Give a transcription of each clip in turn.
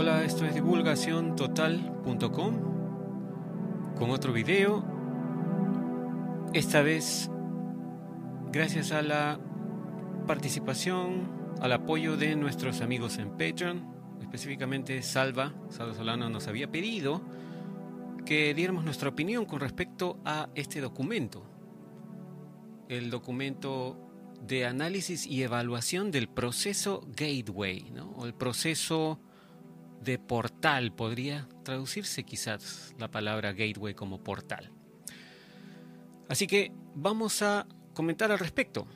Hola, esto es divulgaciontotal.com con otro video. Esta vez gracias a la participación, al apoyo de nuestros amigos en Patreon, específicamente Salva, Salva Solano nos había pedido que diéramos nuestra opinión con respecto a este documento. El documento de análisis y evaluación del proceso Gateway, ¿no? o el proceso de portal. Podría traducirse quizás la palabra gateway como portal. Así que vamos a comentar al respecto.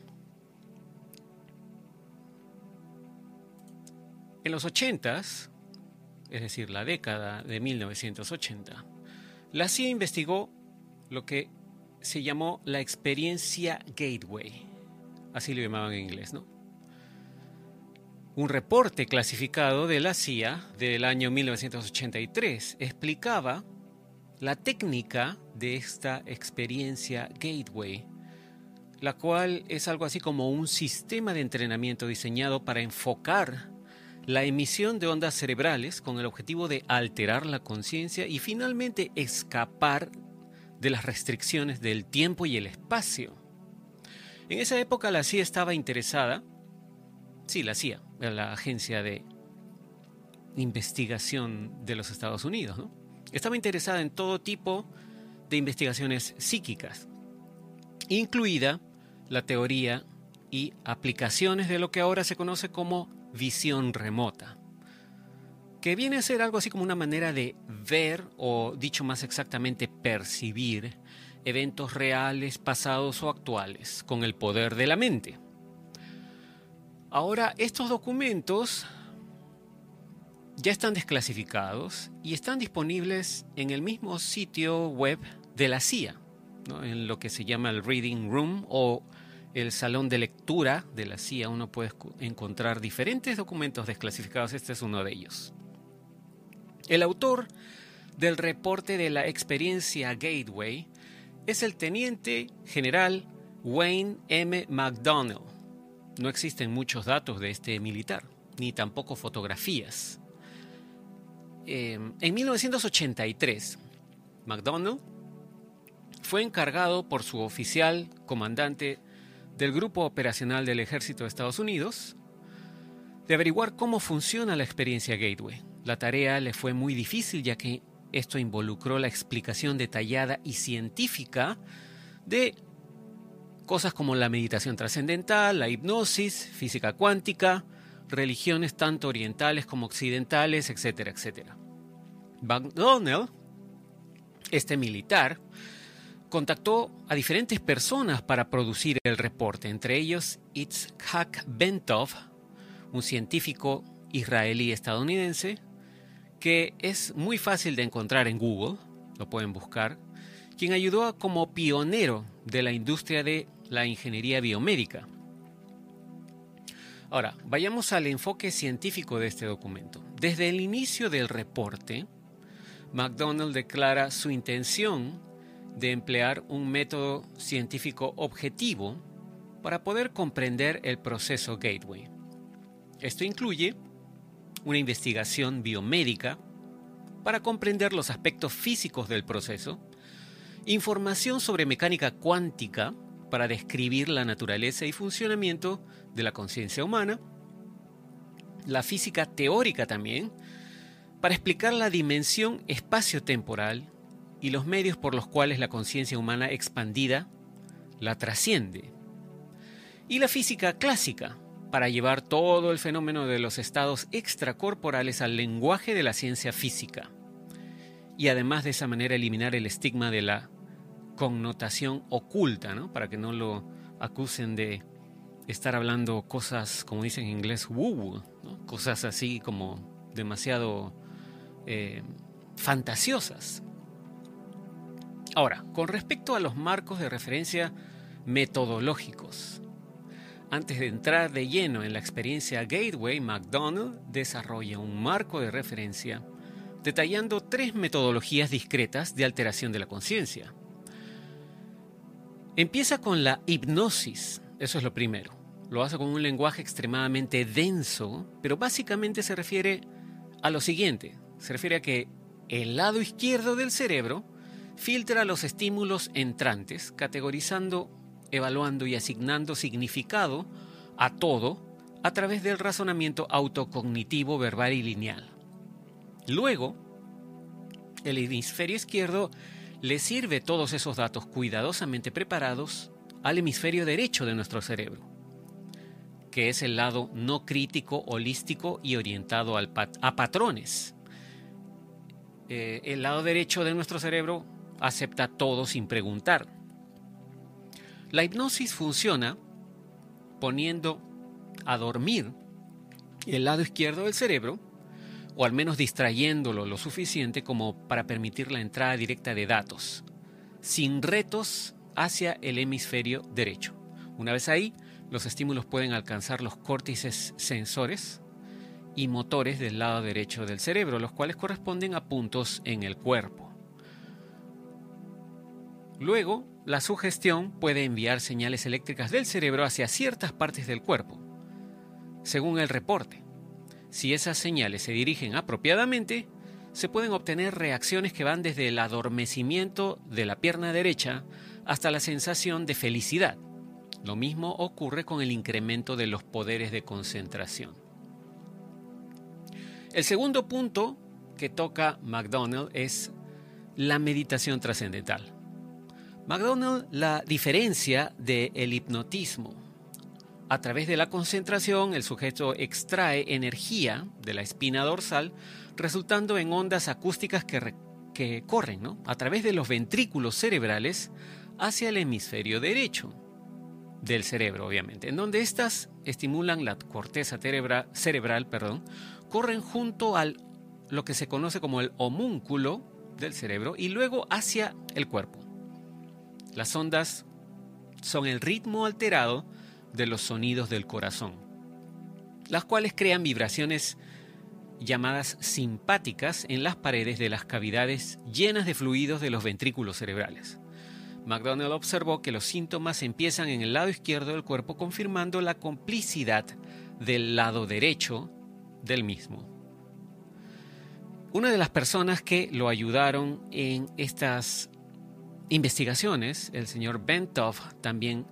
En los 80s, es decir, la década de 1980, la CIA investigó lo que se llamó la experiencia Gateway. Así lo llamaban en inglés, ¿no? Un reporte clasificado de la CIA del año 1983 explicaba la técnica de esta experiencia Gateway, la cual es algo así como un sistema de entrenamiento diseñado para enfocar la emisión de ondas cerebrales con el objetivo de alterar la conciencia y finalmente escapar de las restricciones del tiempo y el espacio. En esa época la CIA estaba interesada, sí, la CIA, la agencia de investigación de los Estados Unidos. Estaba interesada en todo tipo de investigaciones psíquicas, incluida la teoría y aplicaciones de lo que ahora se conoce como visión remota, que viene a ser algo así como una manera de ver o, dicho más exactamente, percibir eventos reales, pasados o actuales con el poder de la mente. Ahora, estos documentos ya están desclasificados y están disponibles en el mismo sitio web de la CIA, en lo que se llama el Reading Room o el salón de lectura de la CIA. Uno puede encontrar diferentes documentos desclasificados, este es uno de ellos. El autor del reporte de la experiencia Gateway es el teniente general Wayne M. McDonnell no existen muchos datos de este militar, ni tampoco fotografías. Em, en 1983, McDonnell fue encargado por su oficial comandante del Grupo Operacional del Ejército de Estados Unidos de averiguar cómo funciona la experiencia Gateway. La tarea le fue muy difícil ya que esto involucró la explicación detallada y científica de Cosas como la meditación trascendental, la hipnosis, física cuántica, religiones tanto orientales como occidentales, etcétera, etcétera. McDonnell, este militar, contactó a diferentes personas para producir el reporte, entre ellos Itzhak Bentov, un científico israelí estadounidense, que es muy fácil de encontrar en Google, lo pueden buscar, quien ayudó como pionero de la industria de la ingeniería biomédica. Ahora, vayamos al enfoque científico de este documento. Desde el inicio del reporte, McDonald declara su intención de emplear un método científico objetivo para poder comprender el proceso Gateway. Esto incluye una investigación biomédica para comprender los aspectos físicos del proceso, información sobre mecánica cuántica para describir la naturaleza y funcionamiento de la conciencia humana, la física teórica también, para explicar la dimensión espacio-temporal y los medios por los cuales la conciencia humana expandida la trasciende. Y la física clásica, para llevar todo el fenómeno de los estados extracorporales al lenguaje de la ciencia física. y además de esa manera eliminar el estigma de la connotación oculta, ¿no? Para que no lo acusen de estar hablando cosas, como dicen en inglés, woo, cosas así como demasiado eh, fantasiosas. Ahora, con respecto a los marcos de referencia metodológicos, antes de entrar de lleno en la experiencia Gateway, McDonald desarrolla un marco de referencia detallando tres metodologías discretas de alteración de la conciencia. Empieza con la hipnosis, eso es lo primero. Lo hace con un lenguaje extremadamente denso, pero básicamente se refiere a lo siguiente. Se refiere a que el lado izquierdo del cerebro filtra los estímulos entrantes, categorizando, evaluando y asignando significado a todo a través del razonamiento autocognitivo verbal y lineal. Luego, el hemisferio izquierdo le sirve todos esos datos cuidadosamente preparados al hemisferio derecho de nuestro cerebro, que es el lado no crítico, holístico y orientado a patrones. Eh, el lado derecho de nuestro cerebro acepta todo sin preguntar. La hipnosis funciona poniendo a dormir el lado izquierdo del cerebro, o al menos distrayéndolo lo suficiente como para permitir la entrada directa de datos, sin retos hacia el hemisferio derecho. Una vez ahí, los estímulos pueden alcanzar los córtices sensores y motores del lado derecho del cerebro, los cuales corresponden a puntos en el cuerpo. Luego, la sugestión puede enviar señales eléctricas del cerebro hacia ciertas partes del cuerpo, según el reporte. Si esas señales se dirigen apropiadamente, se pueden obtener reacciones que van desde el adormecimiento de la pierna derecha hasta la sensación de felicidad. Lo mismo ocurre con el incremento de los poderes de concentración. El segundo punto que toca McDonald es la meditación trascendental. McDonald la diferencia del hipnotismo. A través de la concentración, el sujeto extrae energía de la espina dorsal, resultando en ondas acústicas que, que corren a través de los ventrículos cerebrales hacia el hemisferio derecho del cerebro, obviamente, en donde éstas estimulan la corteza cerebral, perdón, corren junto al lo que se conoce como el homúnculo del cerebro y luego hacia el cuerpo. Las ondas son el ritmo alterado de los sonidos del corazón, las cuales crean vibraciones llamadas simpáticas en las paredes de las cavidades llenas de fluidos de los ventrículos cerebrales. McDonald observó que los síntomas empiezan en el lado izquierdo del cuerpo, confirmando la complicidad del lado derecho del mismo. Una de las personas que lo ayudaron en estas investigaciones, el señor Bentov también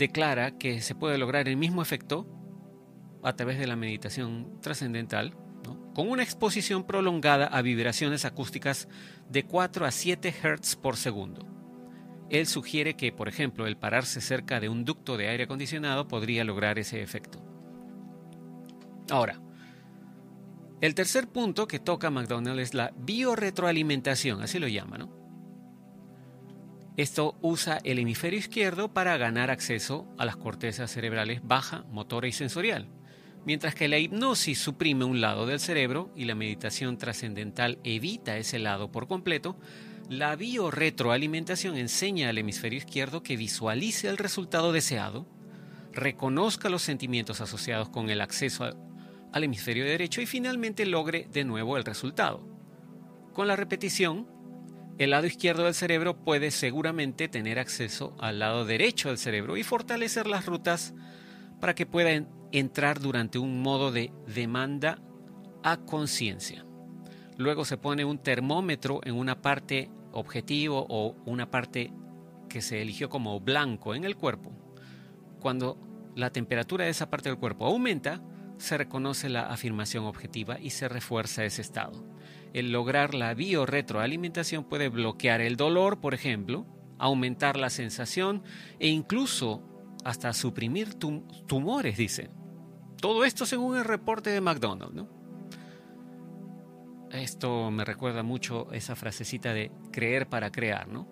declara que se puede lograr el mismo efecto a través de la meditación trascendental, con una exposición prolongada a vibraciones acústicas de 4 a 7 Hz por segundo. Él sugiere que, por ejemplo, el pararse cerca de un ducto de aire acondicionado podría lograr ese efecto. Ahora, el tercer punto que toca McDonald es la biorretroalimentación, así lo llama, ¿no? Esto usa el hemisferio izquierdo para ganar acceso a las cortezas cerebrales baja, motora y sensorial, mientras que la hipnosis suprime un lado del cerebro y la meditación trascendental evita ese lado por completo, la biorretroalimentación enseña al hemisferio izquierdo que visualice el resultado deseado, reconozca los sentimientos asociados con el acceso al hemisferio derecho y finalmente logre de nuevo el resultado. Con la repetición, el lado izquierdo del cerebro puede seguramente tener acceso al lado derecho del cerebro y fortalecer las rutas para que puedan entrar durante un modo de demanda a conciencia. Luego se pone un termómetro en una parte objetivo o una parte que se eligió como blanco en el cuerpo. Cuando la temperatura de esa parte del cuerpo aumenta, se reconoce la afirmación objetiva y se refuerza ese estado el lograr la biorretroalimentación puede bloquear el dolor, por ejemplo, aumentar la sensación e incluso hasta suprimir tumores, dice. Todo esto según el reporte de McDonald's. Esto me recuerda mucho esa frasecita de creer para crear, ¿no?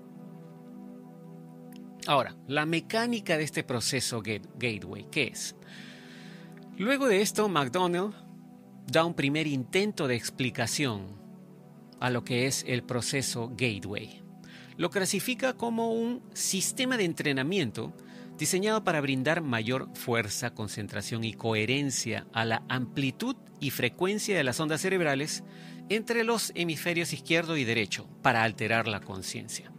Ahora, la mecánica de este proceso gateway, ¿qué es? Luego de esto, McDonald da un primer intento de explicación a lo que es el proceso gateway. Lo clasifica como un sistema de entrenamiento diseñado para brindar mayor fuerza, concentración y coherencia a la amplitud y frecuencia de las ondas cerebrales entre los hemisferios izquierdo y derecho para alterar la conciencia.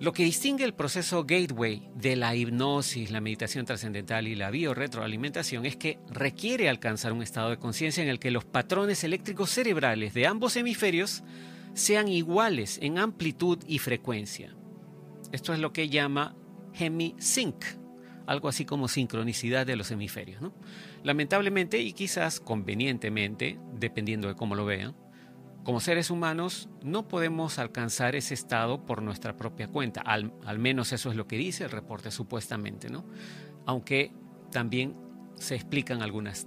Lo que distingue el proceso gateway de la hipnosis, la meditación trascendental y la biorretroalimentación es que requiere alcanzar un estado de conciencia en el que los patrones eléctricos cerebrales de ambos hemisferios sean iguales en amplitud y frecuencia. Esto es lo que llama hemisync, algo así como sincronicidad de los hemisferios. Lamentablemente y quizás convenientemente, dependiendo de cómo lo vean, como seres humanos no podemos alcanzar ese estado por nuestra propia cuenta, al, menos eso es lo que dice el reporte supuestamente, ¿no? Aunque también se explican algunas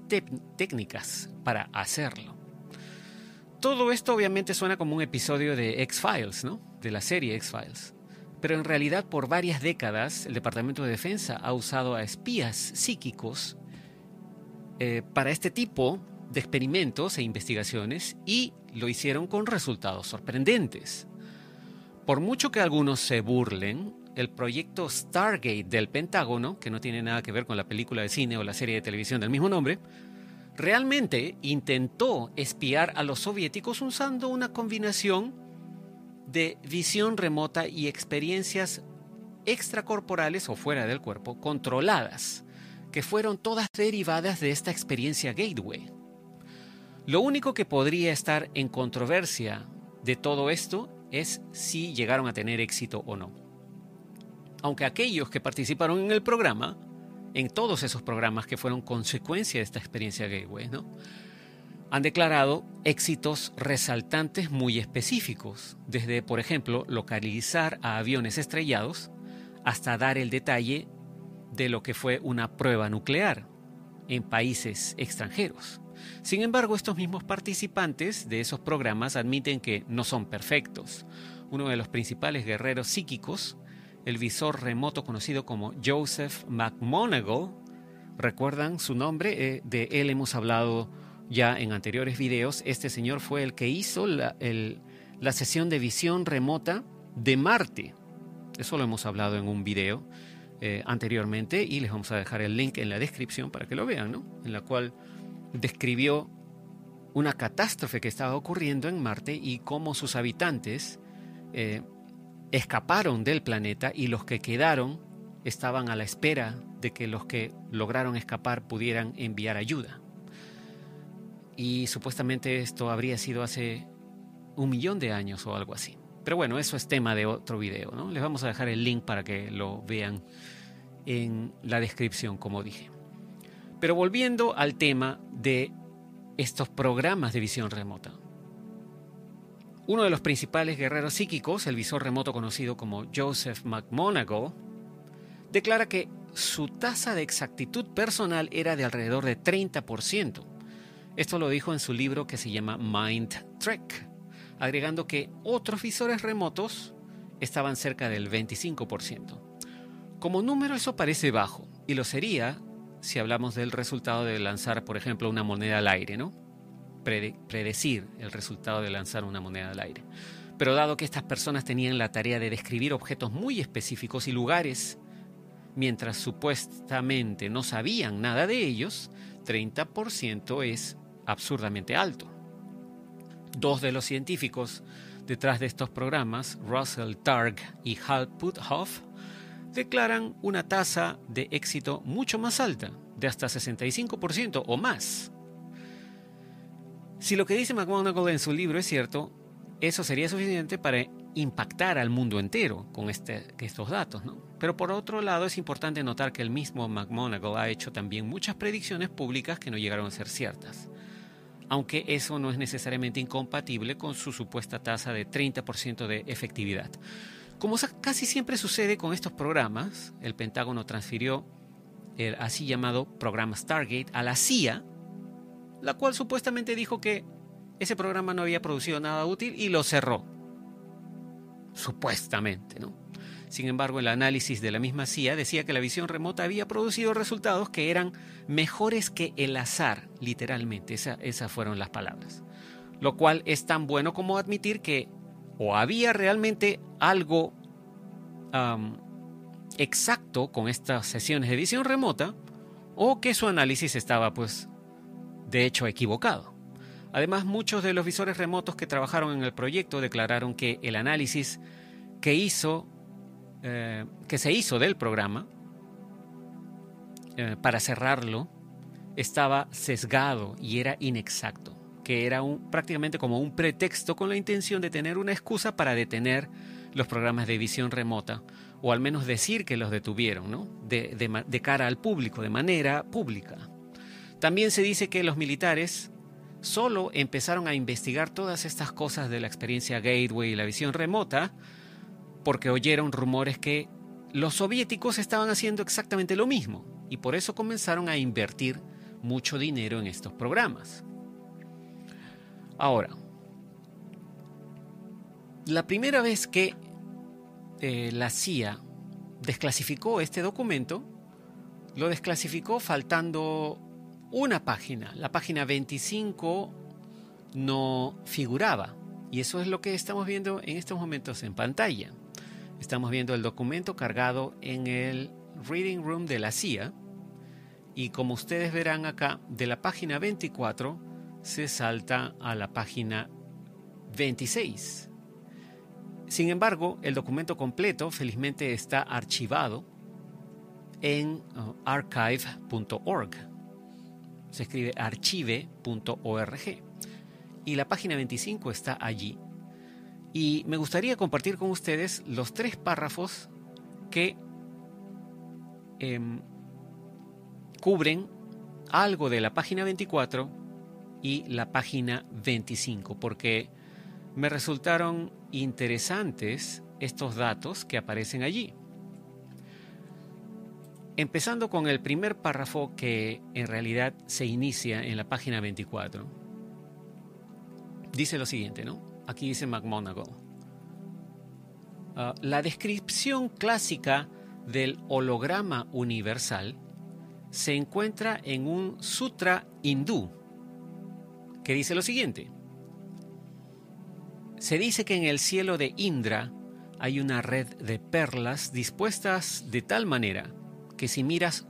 técnicas para hacerlo. Todo esto obviamente suena como un episodio de X-Files, ¿no? De la serie X-Files. Pero en realidad por varias décadas el Departamento de Defensa ha usado a espías psíquicos eh, para este tipo de experimentos e investigaciones y lo hicieron con resultados sorprendentes. Por mucho que algunos se burlen, el proyecto Stargate del Pentágono, que no tiene nada que ver con la película de cine o la serie de televisión del mismo nombre, realmente intentó espiar a los soviéticos usando una combinación de visión remota y experiencias extracorporales o fuera del cuerpo controladas, que fueron todas derivadas de esta experiencia gateway. Lo único que podría estar en controversia de todo esto es si llegaron a tener éxito o no. Aunque aquellos que participaron en el programa, en todos esos programas que fueron consecuencia de esta experiencia gateway, ¿no? han declarado éxitos resaltantes muy específicos, desde, por ejemplo, localizar a aviones estrellados hasta dar el detalle de lo que fue una prueba nuclear en países extranjeros. Sin embargo, estos mismos participantes de esos programas admiten que no son perfectos. Uno de los principales guerreros psíquicos, el visor remoto conocido como Joseph McMonagall, ¿recuerdan su nombre? Eh, de él hemos hablado ya en anteriores videos, este señor fue el que hizo la, sesión de visión remota de Marte. Eso lo hemos hablado en un video eh, anteriormente y les vamos a dejar el link en la descripción para que lo vean, ¿no? En la cual describió una catástrofe que estaba ocurriendo en Marte y cómo sus habitantes eh, escaparon del planeta y los que quedaron estaban a la espera de que los que lograron escapar pudieran enviar ayuda. Y supuestamente esto habría sido hace un millón de años o algo así. Pero bueno, eso es tema de otro video, ¿no? Les vamos a dejar el link para que lo vean en la descripción, como dije. Pero volviendo al tema de estos programas de visión remota. Uno de los principales guerreros psíquicos, el visor remoto conocido como Joseph McMonagall, declara que su tasa de exactitud personal era de alrededor de 30%, esto lo dijo en su libro que se llama Mind Trek, agregando que otros visores remotos estaban cerca del 25%. Como número eso parece bajo, y lo sería si hablamos del resultado de lanzar, por ejemplo, una moneda al aire, ¿no? predecir el resultado de lanzar una moneda al aire. Pero dado que estas personas tenían la tarea de describir objetos muy específicos y lugares, mientras supuestamente no sabían nada de ellos, 30% es absurdamente alto. Dos de los científicos detrás de estos programas, Russell Targ y Hal Puthoff, declaran una tasa de éxito mucho más alta, de hasta 65% o más. Si lo que dice McGonagall en su libro es cierto, eso sería suficiente para impactar al mundo entero con este, estos datos. Pero por otro lado es importante notar que el mismo McGonagall ha hecho también muchas predicciones públicas que no llegaron a ser ciertas aunque eso no es necesariamente incompatible con su supuesta tasa de 30% de efectividad. Como casi siempre sucede con estos programas, el Pentágono transfirió el así llamado programa Stargate a la CIA, la cual supuestamente dijo que ese programa no había producido nada útil y lo cerró. Supuestamente, ¿no? Sin embargo, el análisis de la misma CIA decía que la visión remota había producido resultados que eran mejores que el azar, literalmente. esas fueron las palabras. Lo cual es tan bueno como admitir que o había realmente algo exacto con estas sesiones de visión remota, o que su análisis estaba, pues, de hecho equivocado. Además, muchos de los visores remotos que trabajaron en el proyecto declararon que el análisis que hizo, eh, que se hizo del programa eh, para cerrarlo, estaba sesgado y era inexacto, que era un, prácticamente como un pretexto con la intención de tener una excusa para detener los programas de visión remota, o al menos decir que los detuvieron, ¿no? de cara al público, de manera pública. También se dice que los militares solo empezaron a investigar todas estas cosas de la experiencia Gateway y la visión remota porque oyeron rumores que los soviéticos estaban haciendo exactamente lo mismo y por eso comenzaron a invertir mucho dinero en estos programas. Ahora, la primera vez que eh, la CIA desclasificó este documento, lo desclasificó faltando una página, la página 25 no figuraba. Y eso es lo que estamos viendo en estos momentos en pantalla. Estamos viendo el documento cargado en el Reading Room de la CIA. Y como ustedes verán acá, de la página 24 se salta a la página 26. Sin embargo, el documento completo felizmente está archivado en uh, archive.org se escribe archive.org. Y la página 25 está allí. Y me gustaría compartir con ustedes los tres párrafos que em, cubren algo de la página 24 y la página 25, porque me resultaron interesantes estos datos que aparecen allí. Empezando con el primer párrafo que en realidad se inicia en la página 24. Dice lo siguiente, ¿no? Aquí dice McMonagall. Ah, la descripción clásica del holograma universal se encuentra en un sutra hindú que dice lo siguiente. Se dice que en el cielo de Indra hay una red de perlas dispuestas de tal manera que si miras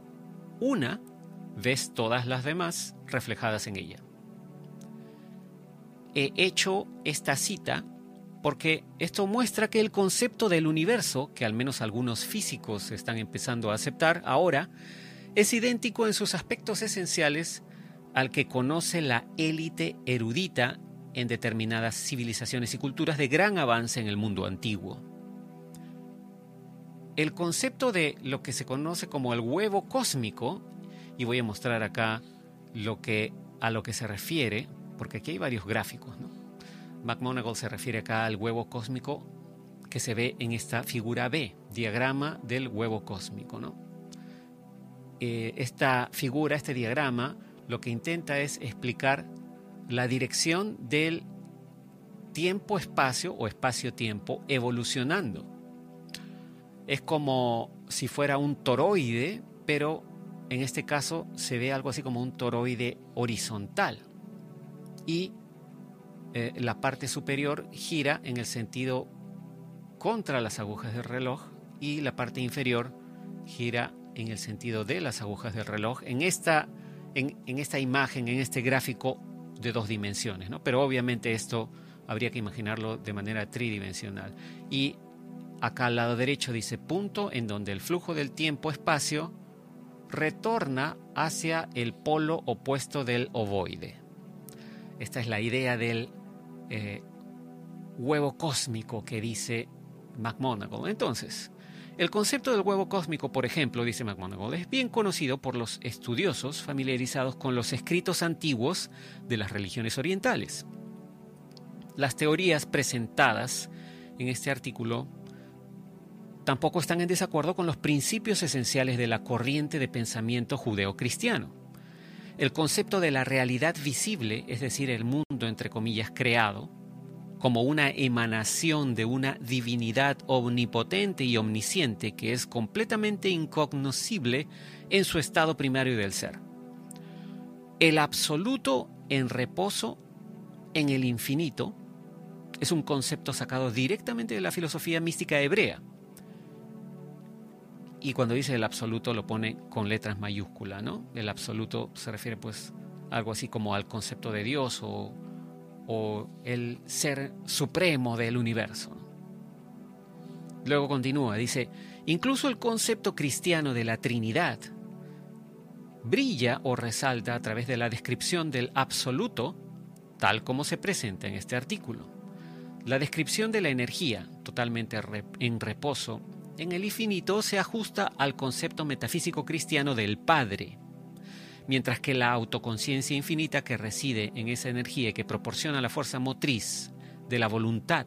una, ves todas las demás reflejadas en ella. He hecho esta cita porque esto muestra que el concepto del universo, que al menos algunos físicos están empezando a aceptar ahora, es idéntico en sus aspectos esenciales al que conoce la élite erudita en determinadas civilizaciones y culturas de gran avance en el mundo antiguo. El concepto de lo que se conoce como el huevo cósmico, y voy a mostrar acá lo que, a lo que se refiere, porque aquí hay varios gráficos. ¿no? McMonagall se refiere acá al huevo cósmico que se ve en esta figura B, diagrama del huevo cósmico. ¿no? Eh, esta figura, este diagrama, lo que intenta es explicar la dirección del tiempo-espacio o espacio-tiempo evolucionando es como si fuera un toroide, pero en este caso se ve algo así como un toroide horizontal. Y eh, la parte superior gira en el sentido contra las agujas del reloj y la parte inferior gira en el sentido de las agujas del reloj en esta, en, esta imagen, en este gráfico de dos dimensiones. ¿no? Pero obviamente esto habría que imaginarlo de manera tridimensional. Y Acá al lado derecho dice punto en donde el flujo del tiempo-espacio retorna hacia el polo opuesto del ovoide. Esta es la idea del eh, huevo cósmico que dice McMonagall. Entonces, el concepto del huevo cósmico, por ejemplo, dice McMonagall, es bien conocido por los estudiosos familiarizados con los escritos antiguos de las religiones orientales. Las teorías presentadas en este artículo tampoco están en desacuerdo con los principios esenciales de la corriente de pensamiento judeocristiano. el concepto de la realidad visible, es decir, el mundo entre comillas creado, como una emanación de una divinidad omnipotente y omnisciente que es completamente incognoscible en su estado primario del ser. El absoluto en reposo en el infinito es un concepto sacado directamente de la filosofía mística hebrea. Y cuando dice el absoluto lo pone con letras mayúsculas, ¿no? El absoluto se refiere pues algo así como al concepto de Dios o o el ser supremo del universo. Luego continúa, dice, incluso el concepto cristiano de la Trinidad brilla o resalta a través de la descripción del absoluto, tal como se presenta en este artículo. La descripción de la energía, totalmente en reposo, en el infinito se ajusta al concepto metafísico cristiano del Padre, mientras que la autoconciencia infinita que reside en esa energía y que proporciona la fuerza motriz de la voluntad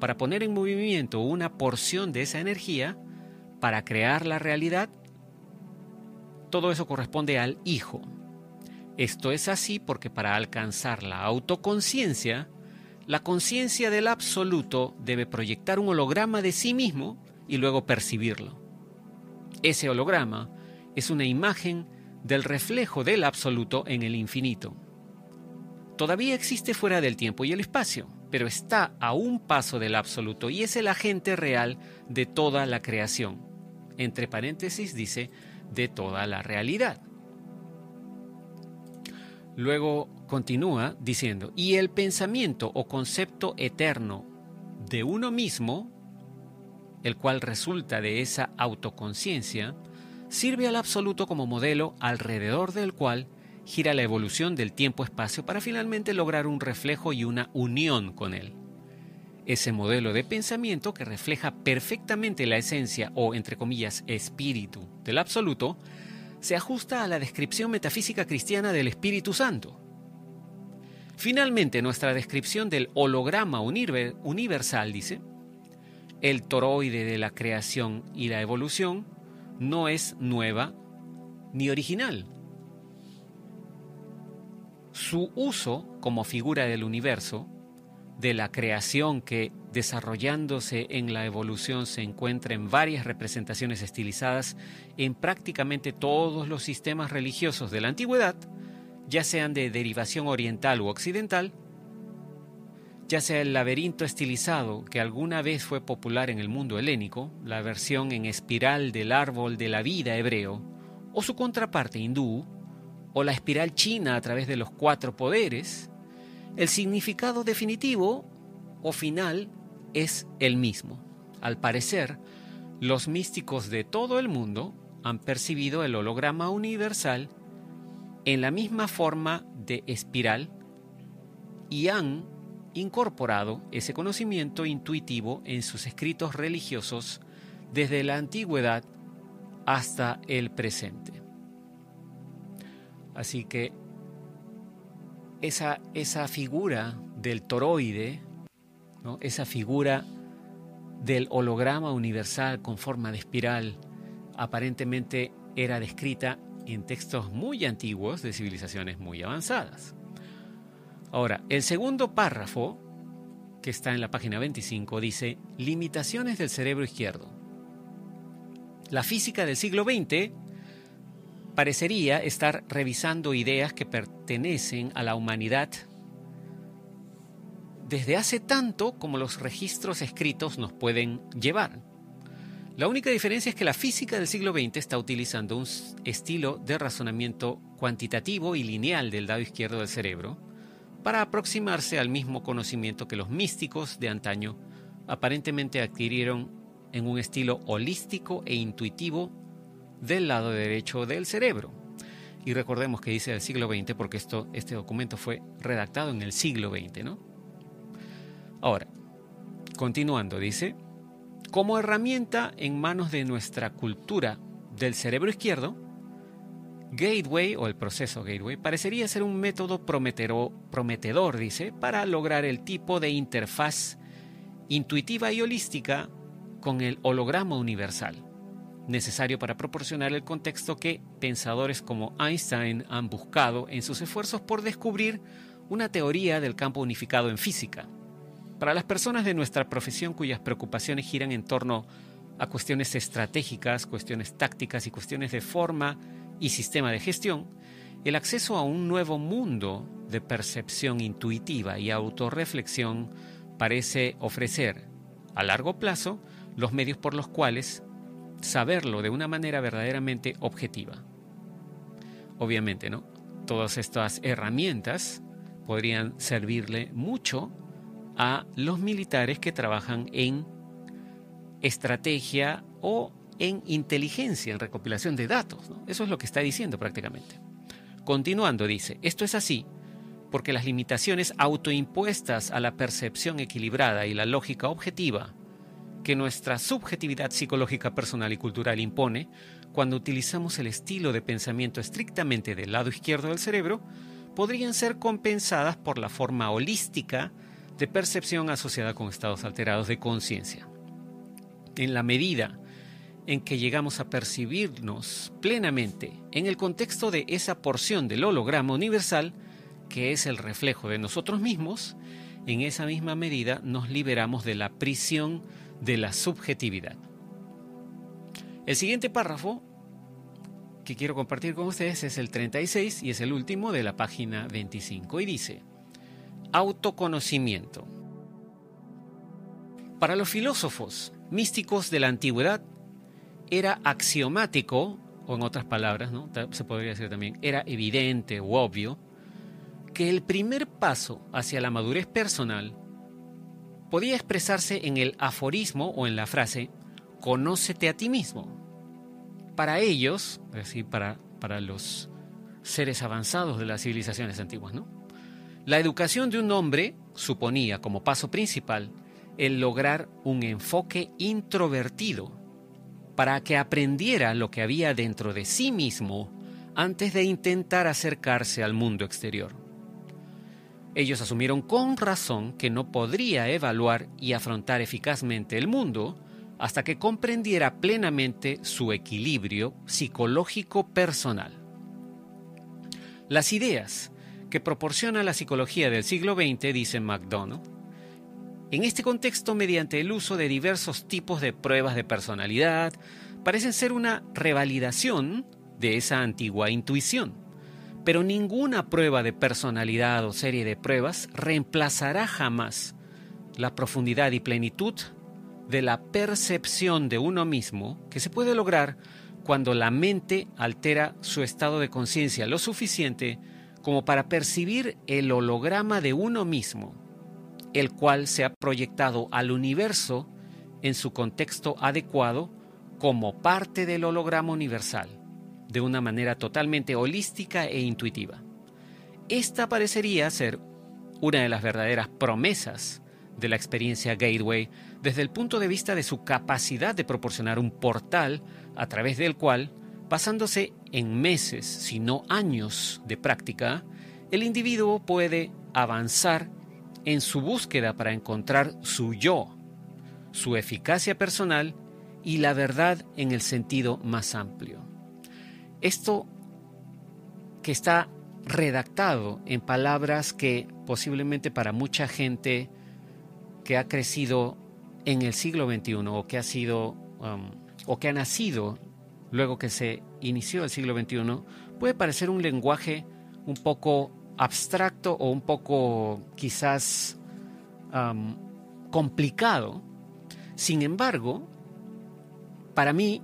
para poner en movimiento una porción de esa energía para crear la realidad, todo eso corresponde al Hijo. Esto es así porque para alcanzar la autoconciencia, la conciencia del absoluto debe proyectar un holograma de sí mismo y luego percibirlo. Ese holograma es una imagen del reflejo del absoluto en el infinito. Todavía existe fuera del tiempo y el espacio, pero está a un paso del absoluto y es el agente real de toda la creación. Entre paréntesis dice, de toda la realidad. Luego continúa diciendo, y el pensamiento o concepto eterno de uno mismo, el cual resulta de esa autoconciencia, sirve al absoluto como modelo alrededor del cual gira la evolución del tiempo-espacio para finalmente lograr un reflejo y una unión con él. Ese modelo de pensamiento que refleja perfectamente la esencia o, entre comillas, espíritu del absoluto, se ajusta a la descripción metafísica cristiana del Espíritu Santo. Finalmente, nuestra descripción del holograma universal dice, el toroide de la creación y la evolución no es nueva ni original. Su uso como figura del universo, de la creación que desarrollándose en la evolución se encuentra en varias representaciones estilizadas en prácticamente todos los sistemas religiosos de la antigüedad, ya sean de derivación oriental u occidental, ya sea el laberinto estilizado que alguna vez fue popular en el mundo helénico, la versión en espiral del árbol de la vida hebreo, o su contraparte hindú, o la espiral china a través de los cuatro poderes, el significado definitivo o final es el mismo. Al parecer, los místicos de todo el mundo han percibido el holograma universal en la misma forma de espiral y han incorporado ese conocimiento intuitivo en sus escritos religiosos desde la antigüedad hasta el presente. Así que esa, esa figura del toroide, ¿no? esa figura del holograma universal con forma de espiral, aparentemente era descrita en textos muy antiguos de civilizaciones muy avanzadas. Ahora, el segundo párrafo, que está en la página 25, dice limitaciones del cerebro izquierdo. La física del siglo XX parecería estar revisando ideas que pertenecen a la humanidad desde hace tanto como los registros escritos nos pueden llevar. La única diferencia es que la física del siglo XX está utilizando un estilo de razonamiento cuantitativo y lineal del lado izquierdo del cerebro, para aproximarse al mismo conocimiento que los místicos de antaño aparentemente adquirieron en un estilo holístico e intuitivo del lado derecho del cerebro. Y recordemos que dice del siglo XX porque esto, este documento fue redactado en el siglo XX, ¿no? Ahora, continuando, dice, como herramienta en manos de nuestra cultura del cerebro izquierdo, Gateway o el proceso Gateway parecería ser un método prometedor, dice, para lograr el tipo de interfaz intuitiva y holística con el holograma universal. necesario para proporcionar el contexto que pensadores como Einstein han buscado en sus esfuerzos por descubrir una teoría del campo unificado en física. Para las personas de nuestra profesión cuyas preocupaciones giran en torno a cuestiones estratégicas, cuestiones tácticas y cuestiones de forma y sistema de gestión, el acceso a un nuevo mundo de percepción intuitiva y autorreflexión parece ofrecer, a largo plazo, los medios por los cuales saberlo de una manera verdaderamente objetiva. Obviamente, ¿no? Todas estas herramientas podrían servirle mucho a los militares que trabajan en estrategia o en inteligencia, en recopilación de datos. Eso es lo que está diciendo prácticamente. Continuando, dice, esto es así porque las limitaciones autoimpuestas a la percepción equilibrada y la lógica objetiva que nuestra subjetividad psicológica personal y cultural impone cuando utilizamos el estilo de pensamiento estrictamente del lado izquierdo del cerebro, podrían ser compensadas por la forma holística de percepción asociada con estados alterados de conciencia. En la medida en que llegamos a percibirnos plenamente en el contexto de esa porción del holograma universal, que es el reflejo de nosotros mismos, en esa misma medida nos liberamos de la prisión de la subjetividad. El siguiente párrafo que quiero compartir con ustedes es el 36 y es el último de la página 25 y dice, autoconocimiento. Para los filósofos místicos de la antigüedad era axiomático, o en otras palabras, ¿no? se podría decir también, era evidente o obvio, que el primer paso hacia la madurez personal podía expresarse en el aforismo o en la frase, conócete a ti mismo. Para ellos, es decir, para, para los seres avanzados de las civilizaciones antiguas, ¿no? La educación de un hombre suponía como paso principal el lograr un enfoque introvertido para que aprendiera lo que había dentro de sí mismo antes de intentar acercarse al mundo exterior. Ellos asumieron con razón que no podría evaluar y afrontar eficazmente el mundo hasta que comprendiera plenamente su equilibrio psicológico personal. Las ideas que proporciona la psicología del siglo XX, dice McDonough, en este contexto, mediante el uso de diversos tipos de pruebas de personalidad, parecen ser una revalidación de esa antigua intuición. Pero ninguna prueba de personalidad o serie de pruebas reemplazará jamás la profundidad y plenitud de la percepción de uno mismo que se puede lograr cuando la mente altera su estado de conciencia lo suficiente como para percibir el holograma de uno mismo, el cual se ha proyectado al universo en su contexto adecuado como parte del holograma universal de una manera totalmente holística e intuitiva. Esta parecería ser una de las verdaderas promesas de la experiencia Gateway desde el punto de vista de su capacidad de proporcionar un portal a través del cual, basándose en meses, si no años de práctica, el individuo puede avanzar en su búsqueda para encontrar su yo, su eficacia personal y la verdad en el sentido más amplio. Esto que está redactado en palabras que posiblemente para mucha gente que ha crecido en el siglo XXI o que ha sido um, o que ha nacido luego que se inició el siglo XXI puede parecer un lenguaje un poco abstracto o un poco quizás complicado. Sin embargo, para mí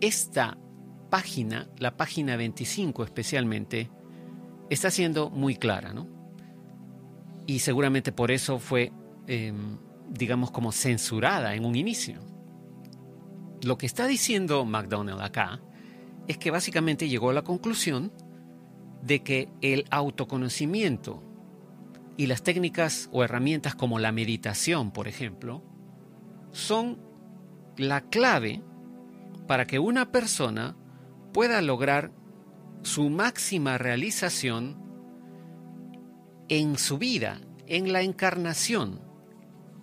esta página, la página 25 especialmente, está siendo muy clara, ¿no? Y seguramente por eso fue, em, digamos, como censurada en un inicio. Lo que está diciendo McDonald acá es que básicamente llegó a la conclusión de que el autoconocimiento y las técnicas o herramientas como la meditación, por ejemplo, son la clave para que una persona pueda lograr su máxima realización en su vida, en la encarnación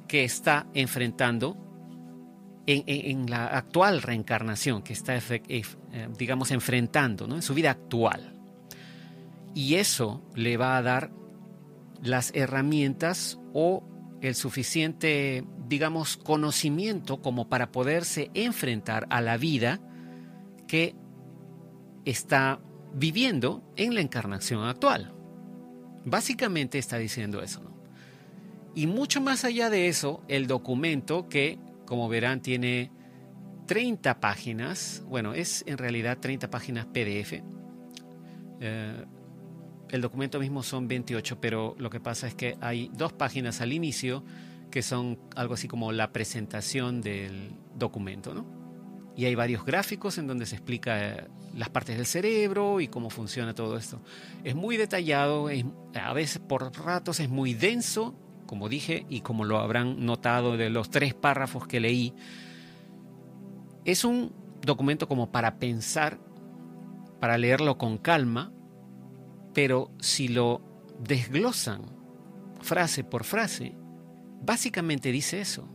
que está enfrentando en, la actual reencarnación que está, eh, digamos, enfrentando en su vida actual. Y eso le va a dar las herramientas o el suficiente, digamos, conocimiento como para poderse enfrentar a la vida que está viviendo en la encarnación actual. Básicamente está diciendo eso, ¿no? Y mucho más allá de eso, el documento que, como verán, tiene 30 páginas, bueno, es en realidad 30 páginas PDF. Eh, el documento mismo son 28, pero lo que pasa es que hay dos páginas al inicio que son algo así como la presentación del documento, ¿no? Y hay varios gráficos en donde se explica eh, las partes del cerebro y cómo funciona todo esto. Es muy detallado, a veces por ratos es muy denso, como dije, y como lo habrán notado de los tres párrafos que leí. Es un documento como para pensar, para leerlo con calma, pero si lo desglosan frase por frase, básicamente dice eso.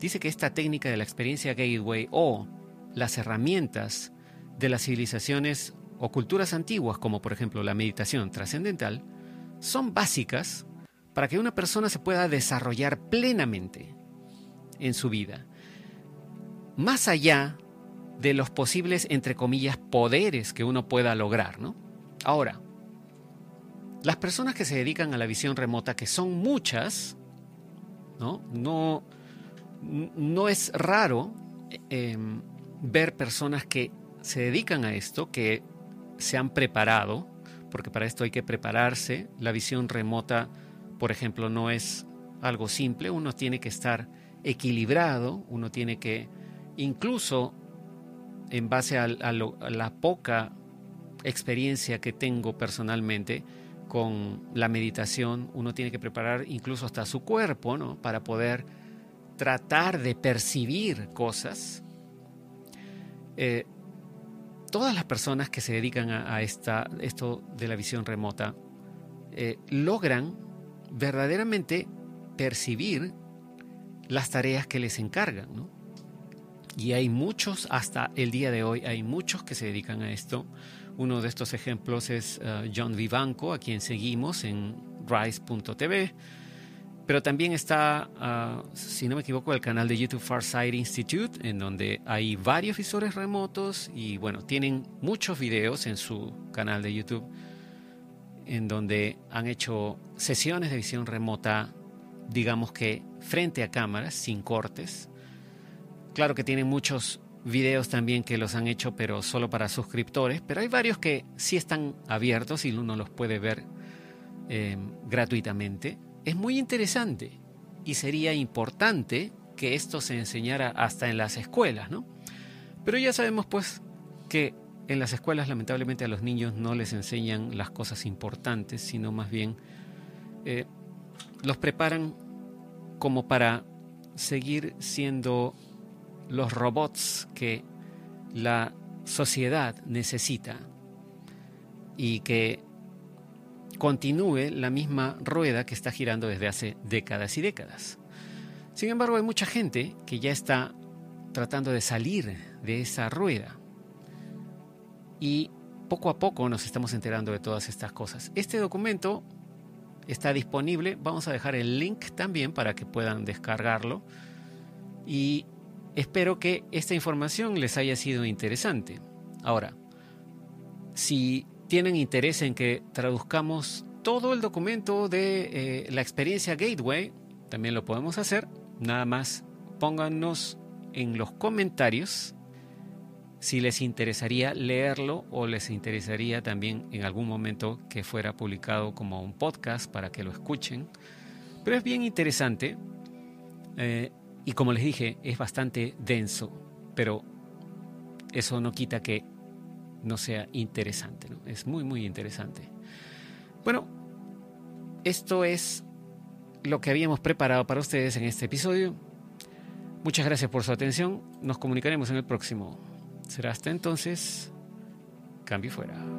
Dice que esta técnica de la experiencia gateway o las herramientas de las civilizaciones o culturas antiguas, como por ejemplo la meditación trascendental, son básicas para que una persona se pueda desarrollar plenamente en su vida, más allá de los posibles, entre comillas, poderes que uno pueda lograr, ¿no? Ahora, las personas que se dedican a la visión remota, que son muchas, no, no, no es raro em, ver personas que se dedican a esto, que se han preparado, porque para esto hay que prepararse. La visión remota, por ejemplo, no es algo simple, uno tiene que estar equilibrado, uno tiene que, incluso en base a, la poca experiencia que tengo personalmente, con la meditación uno tiene que preparar incluso hasta su cuerpo, ¿no? Para poder tratar de percibir cosas. Eh, todas las personas que se dedican a, esta, esto de la visión remota eh, logran verdaderamente percibir las tareas que les encargan, ¿no? Y hay muchos, hasta el día de hoy, hay muchos que se dedican a esto. Uno de estos ejemplos es uh, John Vivanco, a quien seguimos en rise.tv. Pero también está, uh, si no me equivoco, el canal de YouTube Farsight Institute, en donde hay varios visores remotos y bueno, tienen muchos videos en su canal de YouTube en donde han hecho sesiones de visión remota, digamos que frente a cámaras, sin cortes. Claro que tienen muchos videos también que los han hecho, pero solo para suscriptores, pero hay varios que sí están abiertos y uno los puede ver em, gratuitamente. Es muy interesante y sería importante que esto se enseñara hasta en las escuelas, ¿no? Pero ya sabemos pues que en las escuelas lamentablemente a los niños no les enseñan las cosas importantes, sino más bien eh, los preparan como para seguir siendo los robots que la sociedad necesita y que continúe la misma rueda que está girando desde hace décadas y décadas. Sin embargo, hay mucha gente que ya está tratando de salir de esa rueda y poco a poco nos estamos enterando de todas estas cosas. Este documento está disponible, vamos a dejar el link también para que puedan descargarlo y Espero que esta información les haya sido interesante. Ahora, si tienen interés en que traduzcamos todo el documento de eh, la experiencia Gateway, también lo podemos hacer. Nada más pónganos en los comentarios si les interesaría leerlo o les interesaría también en algún momento que fuera publicado como un podcast para que lo escuchen. Pero es bien interesante. Eh, y como les dije, es bastante denso, pero eso no quita que no sea interesante, ¿no? Es muy, muy interesante. Bueno, esto es lo que habíamos preparado para ustedes en este episodio. Muchas gracias por su atención. Nos comunicaremos en el próximo. Será hasta entonces. Cambio fuera.